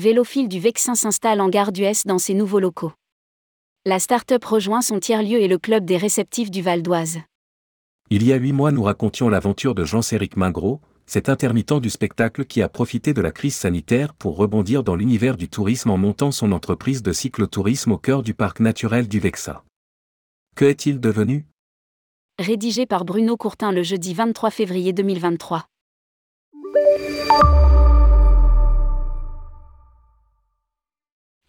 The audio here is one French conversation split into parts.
Vélophile du Vexin s'installe en gare d'Ues dans ses nouveaux locaux. La start-up rejoint son tiers-lieu et le club des réceptifs du Val d'Oise. Il y a huit mois, nous racontions l'aventure de Jean-Céric Mingros, cet intermittent du spectacle qui a profité de la crise sanitaire pour rebondir dans l'univers du tourisme en montant son entreprise de cyclotourisme au cœur du parc naturel du Vexin. Que est-il devenu? Rédigé par Bruno Courtin le jeudi 23 février 2023.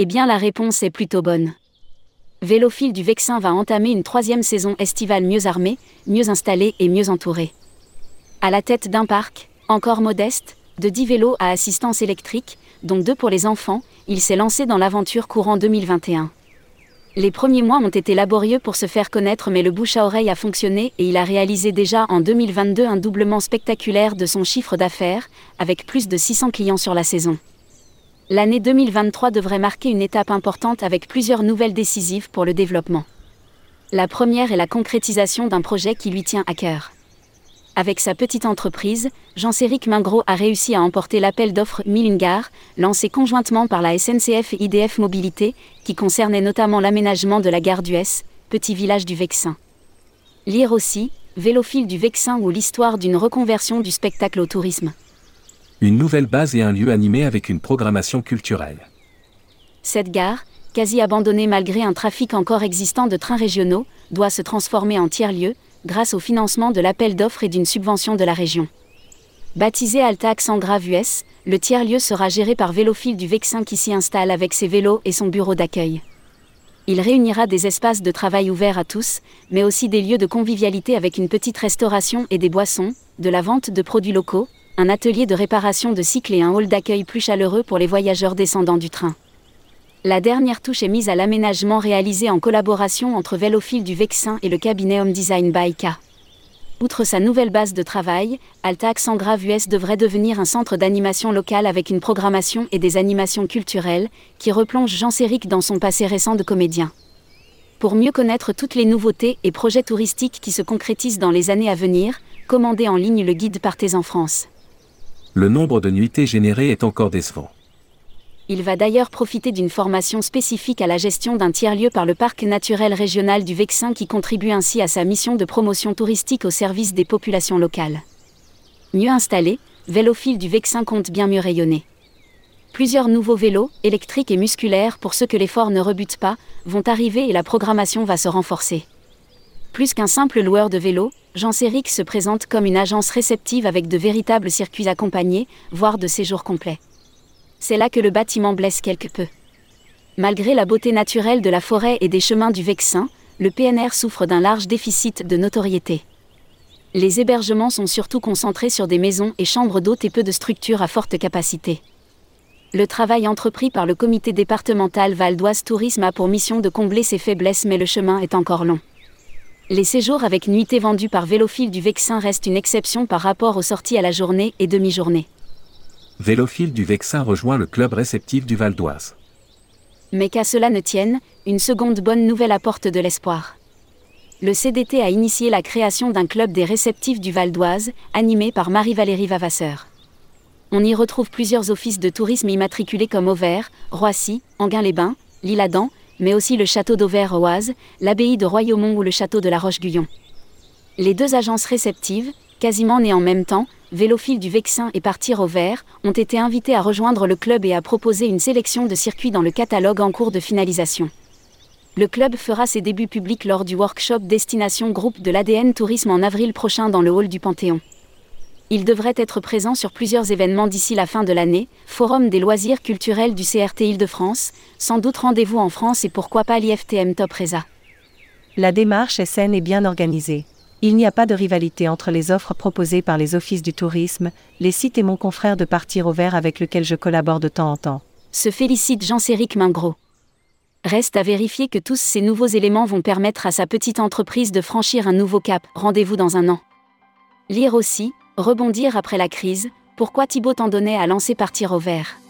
Eh bien la réponse est plutôt bonne. Vélophile du Vexin va entamer une troisième saison estivale mieux armée, mieux installée et mieux entourée. À la tête d'un parc, encore modeste, de 10 vélos à assistance électrique, dont deux pour les enfants, il s'est lancé dans l'aventure courant 2021. Les premiers mois ont été laborieux pour se faire connaître mais le bouche à oreille a fonctionné et il a réalisé déjà en 2022 un doublement spectaculaire de son chiffre d'affaires, avec plus de 600 clients sur la saison. L'année 2023 devrait marquer une étape importante avec plusieurs nouvelles décisives pour le développement. La première est la concrétisation d'un projet qui lui tient à cœur. Avec sa petite entreprise, Jean-Céric Mingros a réussi à emporter l'appel d'offres Millingar, lancé conjointement par la SNCF et IDF Mobilité, qui concernait notamment l'aménagement de la gare d'Ues, petit village du Vexin. Lire aussi, Vélophile du Vexin ou l'histoire d'une reconversion du spectacle au tourisme une nouvelle base et un lieu animé avec une programmation culturelle. Cette gare, quasi abandonnée malgré un trafic encore existant de trains régionaux, doit se transformer en tiers-lieu, grâce au financement de l'appel d'offres et d'une subvention de la région. Baptisé Altax en US, le tiers-lieu sera géré par Vélophile du Vexin qui s'y installe avec ses vélos et son bureau d'accueil. Il réunira des espaces de travail ouverts à tous, mais aussi des lieux de convivialité avec une petite restauration et des boissons, de la vente de produits locaux, un atelier de réparation de cycles et un hall d'accueil plus chaleureux pour les voyageurs descendant du train. La dernière touche est mise à l'aménagement réalisé en collaboration entre Vélophile du Vexin et le cabinet Home Design K. Outre sa nouvelle base de travail, Altax en Grave US devrait devenir un centre d'animation locale avec une programmation et des animations culturelles qui replongent Jean Séric dans son passé récent de comédien. Pour mieux connaître toutes les nouveautés et projets touristiques qui se concrétisent dans les années à venir, commandez en ligne le guide Partez en France le nombre de nuitées générées est encore décevant. Il va d'ailleurs profiter d'une formation spécifique à la gestion d'un tiers-lieu par le parc naturel régional du Vexin qui contribue ainsi à sa mission de promotion touristique au service des populations locales. Mieux installé, Vélophile du Vexin compte bien mieux rayonner. Plusieurs nouveaux vélos, électriques et musculaires pour ceux que l'effort ne rebute pas, vont arriver et la programmation va se renforcer. Plus qu'un simple loueur de vélos, Jean Séric se présente comme une agence réceptive avec de véritables circuits accompagnés, voire de séjours complets. C'est là que le bâtiment blesse quelque peu. Malgré la beauté naturelle de la forêt et des chemins du Vexin, le PNR souffre d'un large déficit de notoriété. Les hébergements sont surtout concentrés sur des maisons et chambres d'hôtes et peu de structures à forte capacité. Le travail entrepris par le comité départemental Val d'Oise Tourisme a pour mission de combler ces faiblesses mais le chemin est encore long. Les séjours avec nuitée vendus par Vélophile du Vexin restent une exception par rapport aux sorties à la journée et demi-journée. Vélophile du Vexin rejoint le club réceptif du Val d'Oise. Mais qu'à cela ne tienne, une seconde bonne nouvelle apporte de l'espoir. Le CDT a initié la création d'un club des réceptifs du Val d'Oise, animé par Marie-Valérie Vavasseur. On y retrouve plusieurs offices de tourisme immatriculés comme Auvers, Roissy, Anguin-les-Bains, L'Isle-Adam, mais aussi le château d'Auvers-Oise, l'abbaye de Royaumont ou le château de la Roche-Guyon. Les deux agences réceptives, quasiment nées en même temps, Vélophile du Vexin et Partir au Vert, ont été invités à rejoindre le club et à proposer une sélection de circuits dans le catalogue en cours de finalisation. Le club fera ses débuts publics lors du workshop Destination Groupe de l'ADN Tourisme en avril prochain dans le hall du Panthéon. Il devrait être présent sur plusieurs événements d'ici la fin de l'année, Forum des loisirs culturels du CRT Île-de-France, sans doute rendez-vous en France et pourquoi pas l'IFTM Top Reza. La démarche est saine et bien organisée. Il n'y a pas de rivalité entre les offres proposées par les offices du tourisme, les sites et mon confrère de Partir au Vert avec lequel je collabore de temps en temps. Se félicite Jean-Céric Mingros. Reste à vérifier que tous ces nouveaux éléments vont permettre à sa petite entreprise de franchir un nouveau cap. Rendez-vous dans un an. Lire aussi, Rebondir après la crise, pourquoi Thibaut Tandonnet a lancé Partir au vert?